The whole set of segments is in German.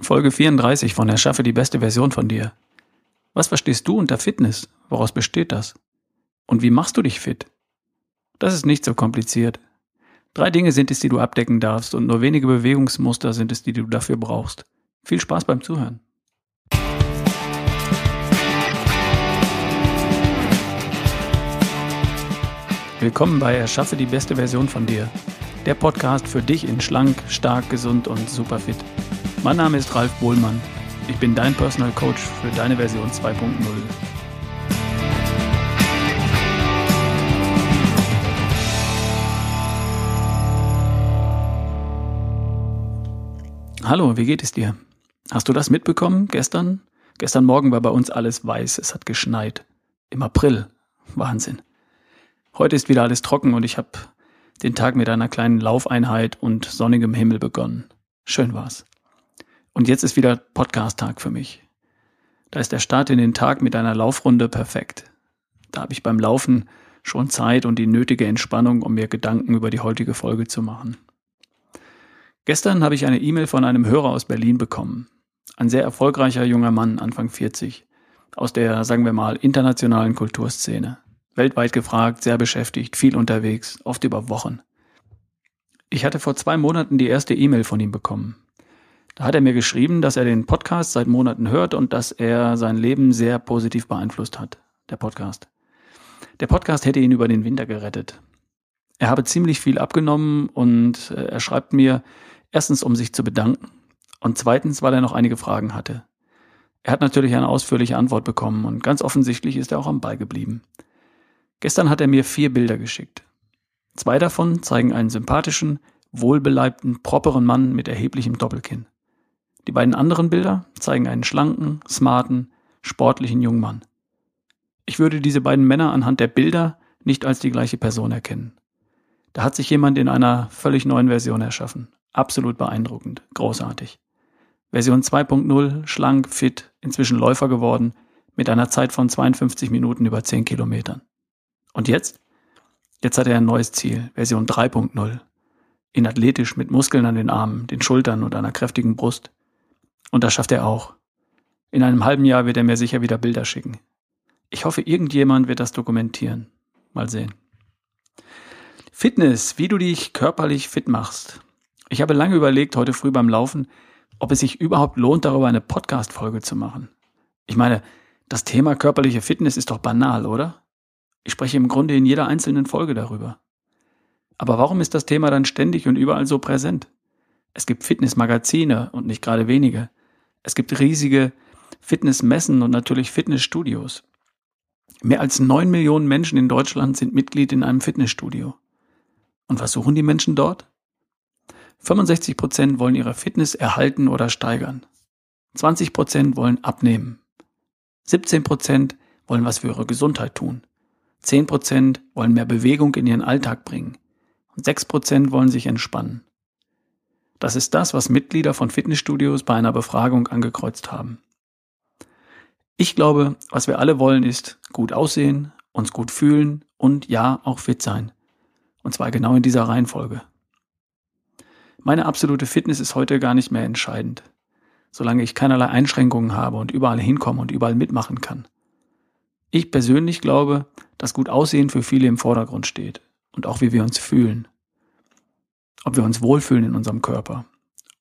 Folge 34 von Erschaffe die beste Version von dir. Was verstehst du unter Fitness? Woraus besteht das? Und wie machst du dich fit? Das ist nicht so kompliziert. Drei Dinge sind es, die du abdecken darfst und nur wenige Bewegungsmuster sind es, die du dafür brauchst. Viel Spaß beim Zuhören. Willkommen bei Erschaffe die beste Version von dir. Der Podcast für dich in schlank, stark, gesund und super fit. Mein Name ist Ralf Bohlmann. Ich bin dein Personal Coach für deine Version 2.0. Hallo, wie geht es dir? Hast du das mitbekommen gestern? Gestern Morgen war bei uns alles weiß, es hat geschneit. Im April. Wahnsinn. Heute ist wieder alles trocken und ich habe den Tag mit einer kleinen Laufeinheit und sonnigem Himmel begonnen. Schön war's. Und jetzt ist wieder Podcast-Tag für mich. Da ist der Start in den Tag mit einer Laufrunde perfekt. Da habe ich beim Laufen schon Zeit und die nötige Entspannung, um mir Gedanken über die heutige Folge zu machen. Gestern habe ich eine E-Mail von einem Hörer aus Berlin bekommen. Ein sehr erfolgreicher junger Mann, Anfang 40, aus der, sagen wir mal, internationalen Kulturszene. Weltweit gefragt, sehr beschäftigt, viel unterwegs, oft über Wochen. Ich hatte vor zwei Monaten die erste E-Mail von ihm bekommen. Da hat er mir geschrieben, dass er den Podcast seit Monaten hört und dass er sein Leben sehr positiv beeinflusst hat. Der Podcast. Der Podcast hätte ihn über den Winter gerettet. Er habe ziemlich viel abgenommen und äh, er schreibt mir erstens, um sich zu bedanken und zweitens, weil er noch einige Fragen hatte. Er hat natürlich eine ausführliche Antwort bekommen und ganz offensichtlich ist er auch am Ball geblieben. Gestern hat er mir vier Bilder geschickt. Zwei davon zeigen einen sympathischen, wohlbeleibten, properen Mann mit erheblichem Doppelkinn. Die beiden anderen Bilder zeigen einen schlanken, smarten, sportlichen jungen Mann. Ich würde diese beiden Männer anhand der Bilder nicht als die gleiche Person erkennen. Da hat sich jemand in einer völlig neuen Version erschaffen. Absolut beeindruckend, großartig. Version 2.0, schlank, fit, inzwischen Läufer geworden, mit einer Zeit von 52 Minuten über 10 Kilometern. Und jetzt? Jetzt hat er ein neues Ziel, Version 3.0. In athletisch mit Muskeln an den Armen, den Schultern und einer kräftigen Brust. Und das schafft er auch. In einem halben Jahr wird er mir sicher wieder Bilder schicken. Ich hoffe, irgendjemand wird das dokumentieren. Mal sehen. Fitness, wie du dich körperlich fit machst. Ich habe lange überlegt, heute früh beim Laufen, ob es sich überhaupt lohnt, darüber eine Podcast-Folge zu machen. Ich meine, das Thema körperliche Fitness ist doch banal, oder? Ich spreche im Grunde in jeder einzelnen Folge darüber. Aber warum ist das Thema dann ständig und überall so präsent? Es gibt Fitnessmagazine und nicht gerade wenige. Es gibt riesige Fitnessmessen und natürlich Fitnessstudios. Mehr als neun Millionen Menschen in Deutschland sind Mitglied in einem Fitnessstudio. Und was suchen die Menschen dort? 65 Prozent wollen ihre Fitness erhalten oder steigern. 20 Prozent wollen abnehmen. 17 Prozent wollen was für ihre Gesundheit tun. 10 Prozent wollen mehr Bewegung in ihren Alltag bringen. Und 6 Prozent wollen sich entspannen. Das ist das, was Mitglieder von Fitnessstudios bei einer Befragung angekreuzt haben. Ich glaube, was wir alle wollen, ist gut aussehen, uns gut fühlen und ja, auch fit sein. Und zwar genau in dieser Reihenfolge. Meine absolute Fitness ist heute gar nicht mehr entscheidend, solange ich keinerlei Einschränkungen habe und überall hinkomme und überall mitmachen kann. Ich persönlich glaube, dass gut Aussehen für viele im Vordergrund steht und auch wie wir uns fühlen ob wir uns wohlfühlen in unserem Körper.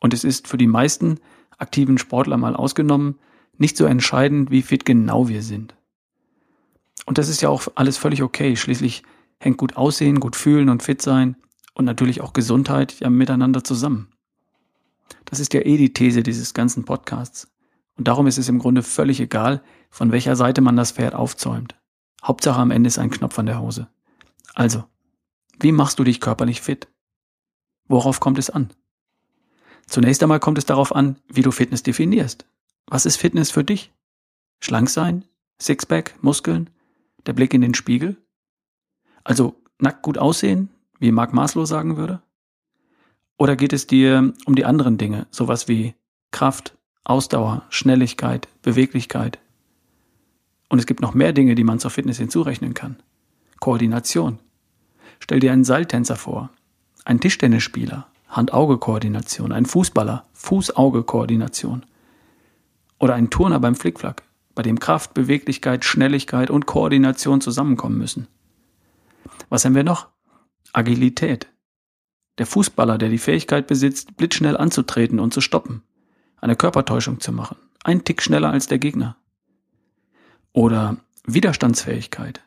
Und es ist für die meisten aktiven Sportler mal ausgenommen nicht so entscheidend, wie fit genau wir sind. Und das ist ja auch alles völlig okay. Schließlich hängt gut aussehen, gut fühlen und fit sein und natürlich auch Gesundheit ja miteinander zusammen. Das ist ja eh die These dieses ganzen Podcasts. Und darum ist es im Grunde völlig egal, von welcher Seite man das Pferd aufzäumt. Hauptsache am Ende ist ein Knopf an der Hose. Also, wie machst du dich körperlich fit? Worauf kommt es an? Zunächst einmal kommt es darauf an, wie du Fitness definierst. Was ist Fitness für dich? Schlank sein? Sixpack? Muskeln? Der Blick in den Spiegel? Also nackt gut aussehen, wie Mark Maslow sagen würde? Oder geht es dir um die anderen Dinge, sowas wie Kraft, Ausdauer, Schnelligkeit, Beweglichkeit? Und es gibt noch mehr Dinge, die man zur Fitness hinzurechnen kann. Koordination. Stell dir einen Seiltänzer vor, ein Tischtennisspieler, Hand-Auge-Koordination, ein Fußballer, Fuß-Auge-Koordination oder ein Turner beim Flickflack, bei dem Kraft, Beweglichkeit, Schnelligkeit und Koordination zusammenkommen müssen. Was haben wir noch? Agilität. Der Fußballer, der die Fähigkeit besitzt, blitzschnell anzutreten und zu stoppen, eine Körpertäuschung zu machen, ein Tick schneller als der Gegner. Oder Widerstandsfähigkeit.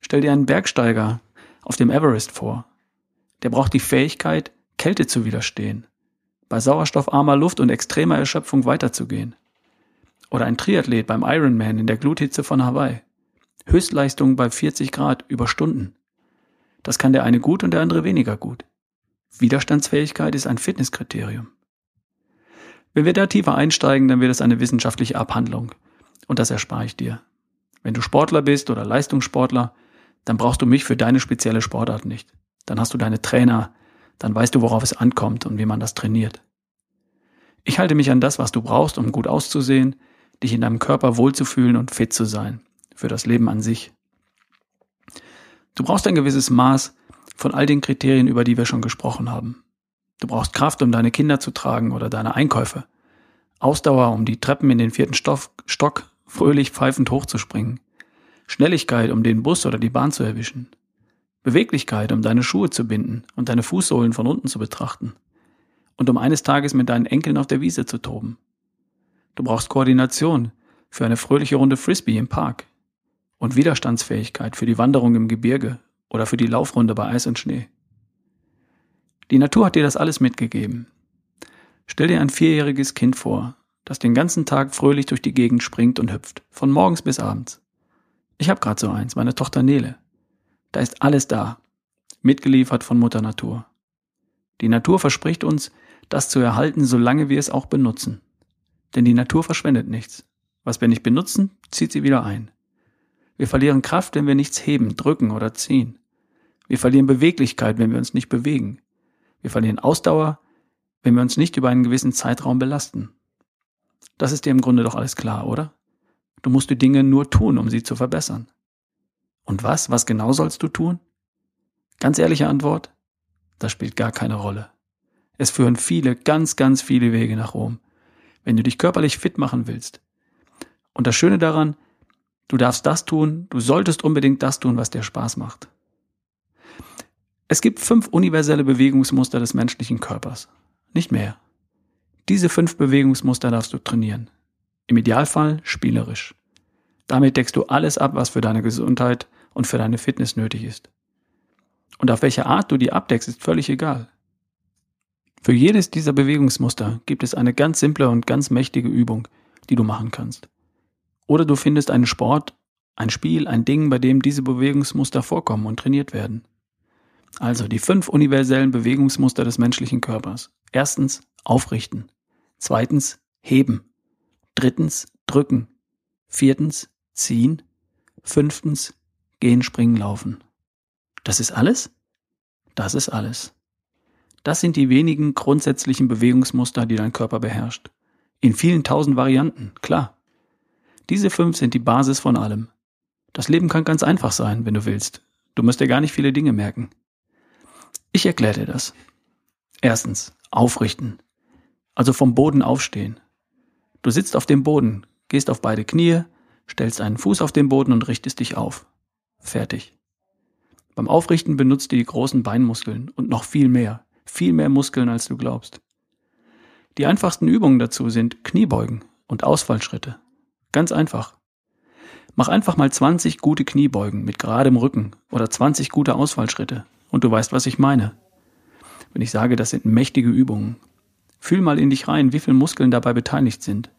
Stell dir einen Bergsteiger auf dem Everest vor. Der braucht die Fähigkeit, Kälte zu widerstehen, bei sauerstoffarmer Luft und extremer Erschöpfung weiterzugehen. Oder ein Triathlet beim Ironman in der Gluthitze von Hawaii. Höchstleistung bei 40 Grad über Stunden. Das kann der eine gut und der andere weniger gut. Widerstandsfähigkeit ist ein Fitnesskriterium. Wenn wir da tiefer einsteigen, dann wird es eine wissenschaftliche Abhandlung. Und das erspare ich dir. Wenn du Sportler bist oder Leistungssportler, dann brauchst du mich für deine spezielle Sportart nicht. Dann hast du deine Trainer, dann weißt du, worauf es ankommt und wie man das trainiert. Ich halte mich an das, was du brauchst, um gut auszusehen, dich in deinem Körper wohlzufühlen und fit zu sein. Für das Leben an sich. Du brauchst ein gewisses Maß von all den Kriterien, über die wir schon gesprochen haben. Du brauchst Kraft, um deine Kinder zu tragen oder deine Einkäufe. Ausdauer, um die Treppen in den vierten Stoff, Stock fröhlich pfeifend hochzuspringen. Schnelligkeit, um den Bus oder die Bahn zu erwischen. Beweglichkeit, um deine Schuhe zu binden und deine Fußsohlen von unten zu betrachten. Und um eines Tages mit deinen Enkeln auf der Wiese zu toben. Du brauchst Koordination für eine fröhliche Runde Frisbee im Park und Widerstandsfähigkeit für die Wanderung im Gebirge oder für die Laufrunde bei Eis und Schnee. Die Natur hat dir das alles mitgegeben. Stell dir ein vierjähriges Kind vor, das den ganzen Tag fröhlich durch die Gegend springt und hüpft, von morgens bis abends. Ich habe gerade so eins, meine Tochter Nele. Da ist alles da, mitgeliefert von Mutter Natur. Die Natur verspricht uns, das zu erhalten, solange wir es auch benutzen. Denn die Natur verschwendet nichts. Was wir nicht benutzen, zieht sie wieder ein. Wir verlieren Kraft, wenn wir nichts heben, drücken oder ziehen. Wir verlieren Beweglichkeit, wenn wir uns nicht bewegen. Wir verlieren Ausdauer, wenn wir uns nicht über einen gewissen Zeitraum belasten. Das ist dir im Grunde doch alles klar, oder? Du musst die Dinge nur tun, um sie zu verbessern. Und was? Was genau sollst du tun? Ganz ehrliche Antwort? Das spielt gar keine Rolle. Es führen viele, ganz, ganz viele Wege nach Rom wenn du dich körperlich fit machen willst. Und das Schöne daran, du darfst das tun, du solltest unbedingt das tun, was dir Spaß macht. Es gibt fünf universelle Bewegungsmuster des menschlichen Körpers. Nicht mehr. Diese fünf Bewegungsmuster darfst du trainieren. Im Idealfall spielerisch. Damit deckst du alles ab, was für deine Gesundheit und für deine Fitness nötig ist. Und auf welche Art du die abdeckst, ist völlig egal. Für jedes dieser Bewegungsmuster gibt es eine ganz simple und ganz mächtige Übung, die du machen kannst. Oder du findest einen Sport, ein Spiel, ein Ding, bei dem diese Bewegungsmuster vorkommen und trainiert werden. Also die fünf universellen Bewegungsmuster des menschlichen Körpers. Erstens aufrichten. Zweitens heben. Drittens drücken. Viertens ziehen. Fünftens gehen, springen, laufen. Das ist alles? Das ist alles. Das sind die wenigen grundsätzlichen Bewegungsmuster, die dein Körper beherrscht. In vielen tausend Varianten, klar. Diese fünf sind die Basis von allem. Das Leben kann ganz einfach sein, wenn du willst. Du musst dir gar nicht viele Dinge merken. Ich erkläre dir das. Erstens, aufrichten. Also vom Boden aufstehen. Du sitzt auf dem Boden, gehst auf beide Knie, stellst einen Fuß auf den Boden und richtest dich auf. Fertig. Beim Aufrichten benutzt du die großen Beinmuskeln und noch viel mehr viel mehr Muskeln, als du glaubst. Die einfachsten Übungen dazu sind Kniebeugen und Ausfallschritte. Ganz einfach. Mach einfach mal 20 gute Kniebeugen mit geradem Rücken oder 20 gute Ausfallschritte und du weißt, was ich meine. Wenn ich sage, das sind mächtige Übungen. Fühl mal in dich rein, wie viele Muskeln dabei beteiligt sind.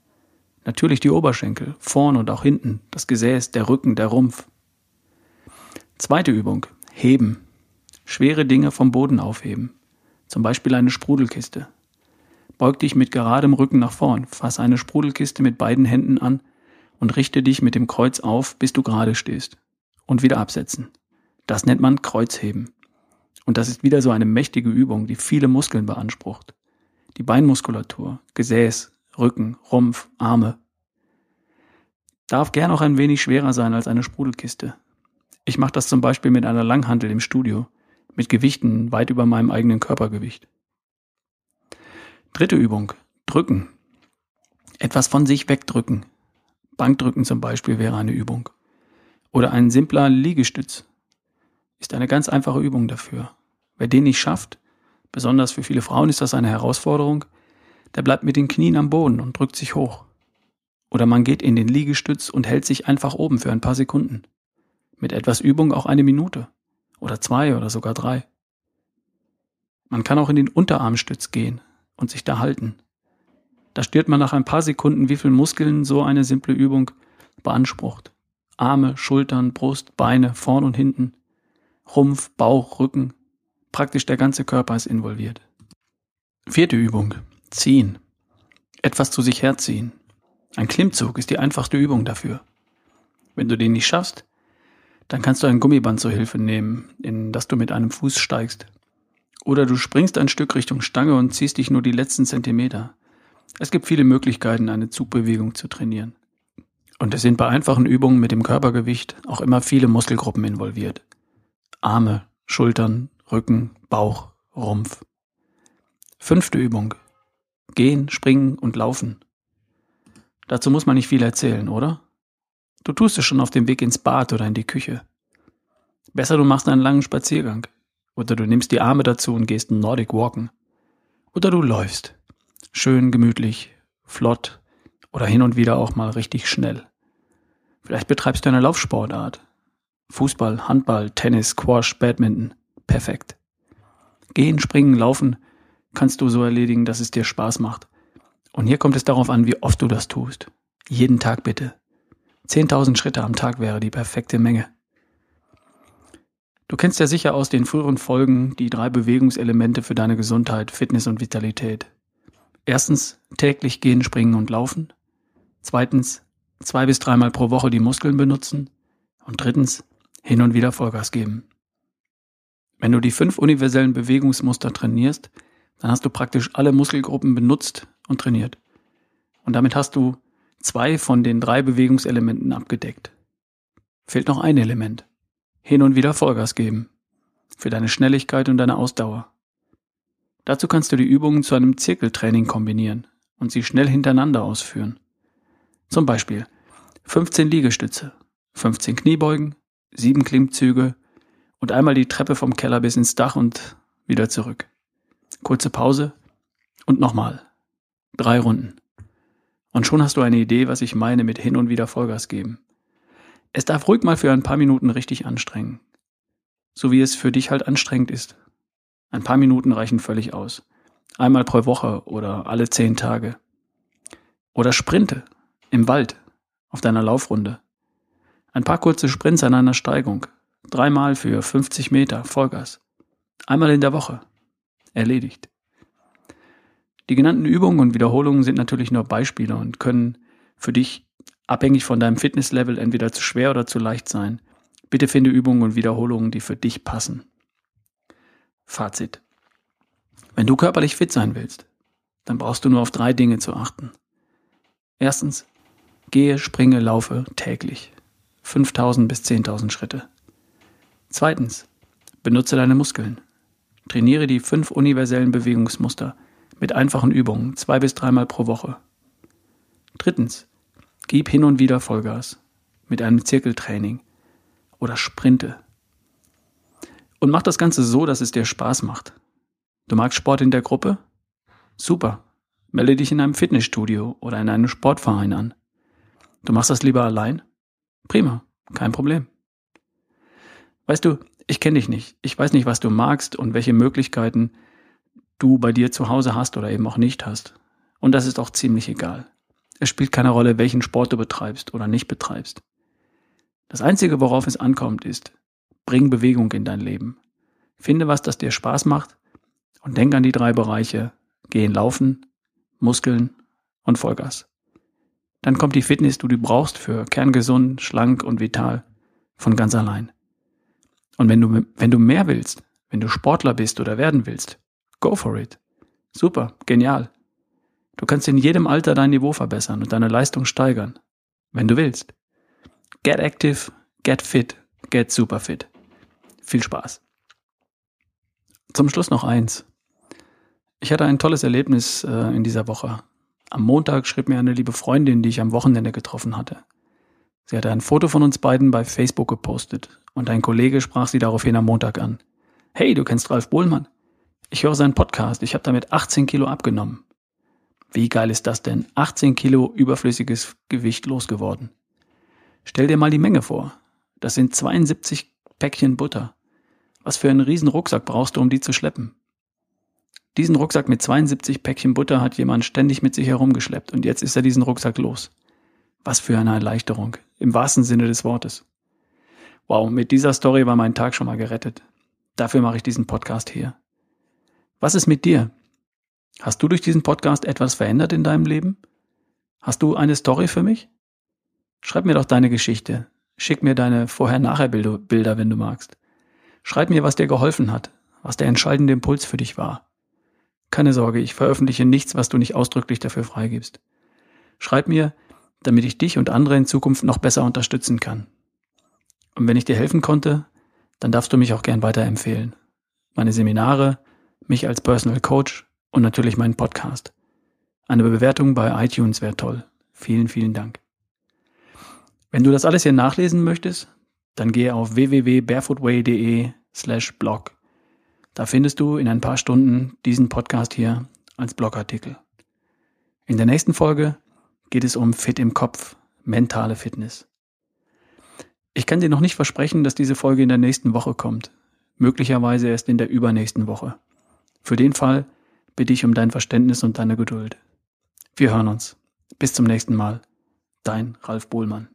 Natürlich die Oberschenkel, vorn und auch hinten, das Gesäß, der Rücken, der Rumpf. Zweite Übung. Heben. Schwere Dinge vom Boden aufheben zum Beispiel eine Sprudelkiste. Beug dich mit geradem Rücken nach vorn, fass eine Sprudelkiste mit beiden Händen an und richte dich mit dem Kreuz auf, bis du gerade stehst. Und wieder absetzen. Das nennt man Kreuzheben. Und das ist wieder so eine mächtige Übung, die viele Muskeln beansprucht. Die Beinmuskulatur, Gesäß, Rücken, Rumpf, Arme. Darf gern auch ein wenig schwerer sein als eine Sprudelkiste. Ich mache das zum Beispiel mit einer Langhantel im Studio mit Gewichten weit über meinem eigenen Körpergewicht. Dritte Übung. Drücken. Etwas von sich wegdrücken. Bankdrücken zum Beispiel wäre eine Übung. Oder ein simpler Liegestütz ist eine ganz einfache Übung dafür. Wer den nicht schafft, besonders für viele Frauen ist das eine Herausforderung, der bleibt mit den Knien am Boden und drückt sich hoch. Oder man geht in den Liegestütz und hält sich einfach oben für ein paar Sekunden. Mit etwas Übung auch eine Minute. Oder zwei oder sogar drei. Man kann auch in den Unterarmstütz gehen und sich da halten. Da spürt man nach ein paar Sekunden, wie viel Muskeln so eine simple Übung beansprucht. Arme, Schultern, Brust, Beine, vorn und hinten. Rumpf, Bauch, Rücken. Praktisch der ganze Körper ist involviert. Vierte Übung. Ziehen. Etwas zu sich herziehen. Ein Klimmzug ist die einfachste Übung dafür. Wenn du den nicht schaffst, dann kannst du ein Gummiband zur Hilfe nehmen, in das du mit einem Fuß steigst. Oder du springst ein Stück Richtung Stange und ziehst dich nur die letzten Zentimeter. Es gibt viele Möglichkeiten, eine Zugbewegung zu trainieren. Und es sind bei einfachen Übungen mit dem Körpergewicht auch immer viele Muskelgruppen involviert. Arme, Schultern, Rücken, Bauch, Rumpf. Fünfte Übung. Gehen, springen und laufen. Dazu muss man nicht viel erzählen, oder? Du tust es schon auf dem Weg ins Bad oder in die Küche. Besser du machst einen langen Spaziergang. Oder du nimmst die Arme dazu und gehst Nordic Walken. Oder du läufst. Schön gemütlich, flott oder hin und wieder auch mal richtig schnell. Vielleicht betreibst du eine Laufsportart. Fußball, Handball, Tennis, Squash, Badminton. Perfekt. Gehen, springen, laufen kannst du so erledigen, dass es dir Spaß macht. Und hier kommt es darauf an, wie oft du das tust. Jeden Tag bitte. 10.000 Schritte am Tag wäre die perfekte Menge. Du kennst ja sicher aus den früheren Folgen die drei Bewegungselemente für deine Gesundheit, Fitness und Vitalität. Erstens täglich gehen, springen und laufen. Zweitens zwei bis dreimal pro Woche die Muskeln benutzen. Und drittens hin und wieder Vollgas geben. Wenn du die fünf universellen Bewegungsmuster trainierst, dann hast du praktisch alle Muskelgruppen benutzt und trainiert. Und damit hast du zwei von den drei Bewegungselementen abgedeckt. Fehlt noch ein Element. Hin und wieder Vollgas geben. Für deine Schnelligkeit und deine Ausdauer. Dazu kannst du die Übungen zu einem Zirkeltraining kombinieren und sie schnell hintereinander ausführen. Zum Beispiel 15 Liegestütze, 15 Kniebeugen, 7 Klimmzüge und einmal die Treppe vom Keller bis ins Dach und wieder zurück. Kurze Pause und nochmal. Drei Runden. Und schon hast du eine Idee, was ich meine mit hin und wieder Vollgas geben. Es darf ruhig mal für ein paar Minuten richtig anstrengen. So wie es für dich halt anstrengend ist. Ein paar Minuten reichen völlig aus. Einmal pro Woche oder alle zehn Tage. Oder Sprinte im Wald auf deiner Laufrunde. Ein paar kurze Sprints an einer Steigung. Dreimal für 50 Meter Vollgas. Einmal in der Woche. Erledigt. Die genannten Übungen und Wiederholungen sind natürlich nur Beispiele und können für dich abhängig von deinem Fitnesslevel entweder zu schwer oder zu leicht sein. Bitte finde Übungen und Wiederholungen, die für dich passen. Fazit. Wenn du körperlich fit sein willst, dann brauchst du nur auf drei Dinge zu achten. Erstens, gehe, springe, laufe täglich. 5000 bis 10.000 Schritte. Zweitens, benutze deine Muskeln. Trainiere die fünf universellen Bewegungsmuster mit einfachen Übungen zwei bis dreimal pro Woche. Drittens, gib hin und wieder Vollgas mit einem Zirkeltraining oder Sprinte. Und mach das Ganze so, dass es dir Spaß macht. Du magst Sport in der Gruppe? Super. Melde dich in einem Fitnessstudio oder in einem Sportverein an. Du machst das lieber allein? Prima, kein Problem. Weißt du, ich kenne dich nicht. Ich weiß nicht, was du magst und welche Möglichkeiten du bei dir zu Hause hast oder eben auch nicht hast. Und das ist auch ziemlich egal. Es spielt keine Rolle, welchen Sport du betreibst oder nicht betreibst. Das Einzige, worauf es ankommt, ist, bring Bewegung in dein Leben. Finde was, das dir Spaß macht und denk an die drei Bereiche, gehen laufen, Muskeln und Vollgas. Dann kommt die Fitness, die du brauchst für kerngesund, schlank und vital von ganz allein. Und wenn du, wenn du mehr willst, wenn du Sportler bist oder werden willst, Go for it. Super, genial. Du kannst in jedem Alter dein Niveau verbessern und deine Leistung steigern, wenn du willst. Get active, get fit, get super fit. Viel Spaß. Zum Schluss noch eins. Ich hatte ein tolles Erlebnis äh, in dieser Woche. Am Montag schrieb mir eine liebe Freundin, die ich am Wochenende getroffen hatte. Sie hatte ein Foto von uns beiden bei Facebook gepostet und ein Kollege sprach sie daraufhin am Montag an. Hey, du kennst Ralf Bohlmann? Ich höre seinen Podcast, ich habe damit 18 Kilo abgenommen. Wie geil ist das denn? 18 Kilo überflüssiges Gewicht losgeworden. Stell dir mal die Menge vor. Das sind 72 Päckchen Butter. Was für einen riesen Rucksack brauchst du, um die zu schleppen? Diesen Rucksack mit 72 Päckchen Butter hat jemand ständig mit sich herumgeschleppt und jetzt ist er diesen Rucksack los. Was für eine Erleichterung, im wahrsten Sinne des Wortes. Wow, mit dieser Story war mein Tag schon mal gerettet. Dafür mache ich diesen Podcast hier. Was ist mit dir? Hast du durch diesen Podcast etwas verändert in deinem Leben? Hast du eine Story für mich? Schreib mir doch deine Geschichte. Schick mir deine Vorher-Nachher-Bilder, wenn du magst. Schreib mir, was dir geholfen hat, was der entscheidende Impuls für dich war. Keine Sorge, ich veröffentliche nichts, was du nicht ausdrücklich dafür freigibst. Schreib mir, damit ich dich und andere in Zukunft noch besser unterstützen kann. Und wenn ich dir helfen konnte, dann darfst du mich auch gern weiterempfehlen. Meine Seminare, mich als Personal Coach und natürlich meinen Podcast. Eine Bewertung bei iTunes wäre toll. Vielen, vielen Dank. Wenn du das alles hier nachlesen möchtest, dann gehe auf www.barefootway.de slash blog da findest du in ein paar Stunden diesen Podcast hier als Blogartikel. In der nächsten Folge geht es um Fit im Kopf, mentale Fitness. Ich kann dir noch nicht versprechen, dass diese Folge in der nächsten Woche kommt. Möglicherweise erst in der übernächsten Woche. Für den Fall bitte ich um dein Verständnis und deine Geduld. Wir hören uns. Bis zum nächsten Mal. Dein Ralf Bohlmann.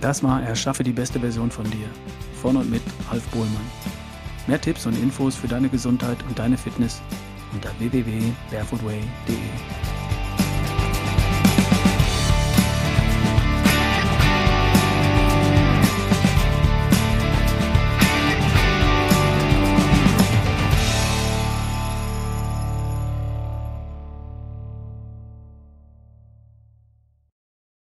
Das war Erschaffe die beste Version von dir. Von und mit Ralf Bohlmann. Mehr Tipps und Infos für deine Gesundheit und deine Fitness unter www.barefootway.de.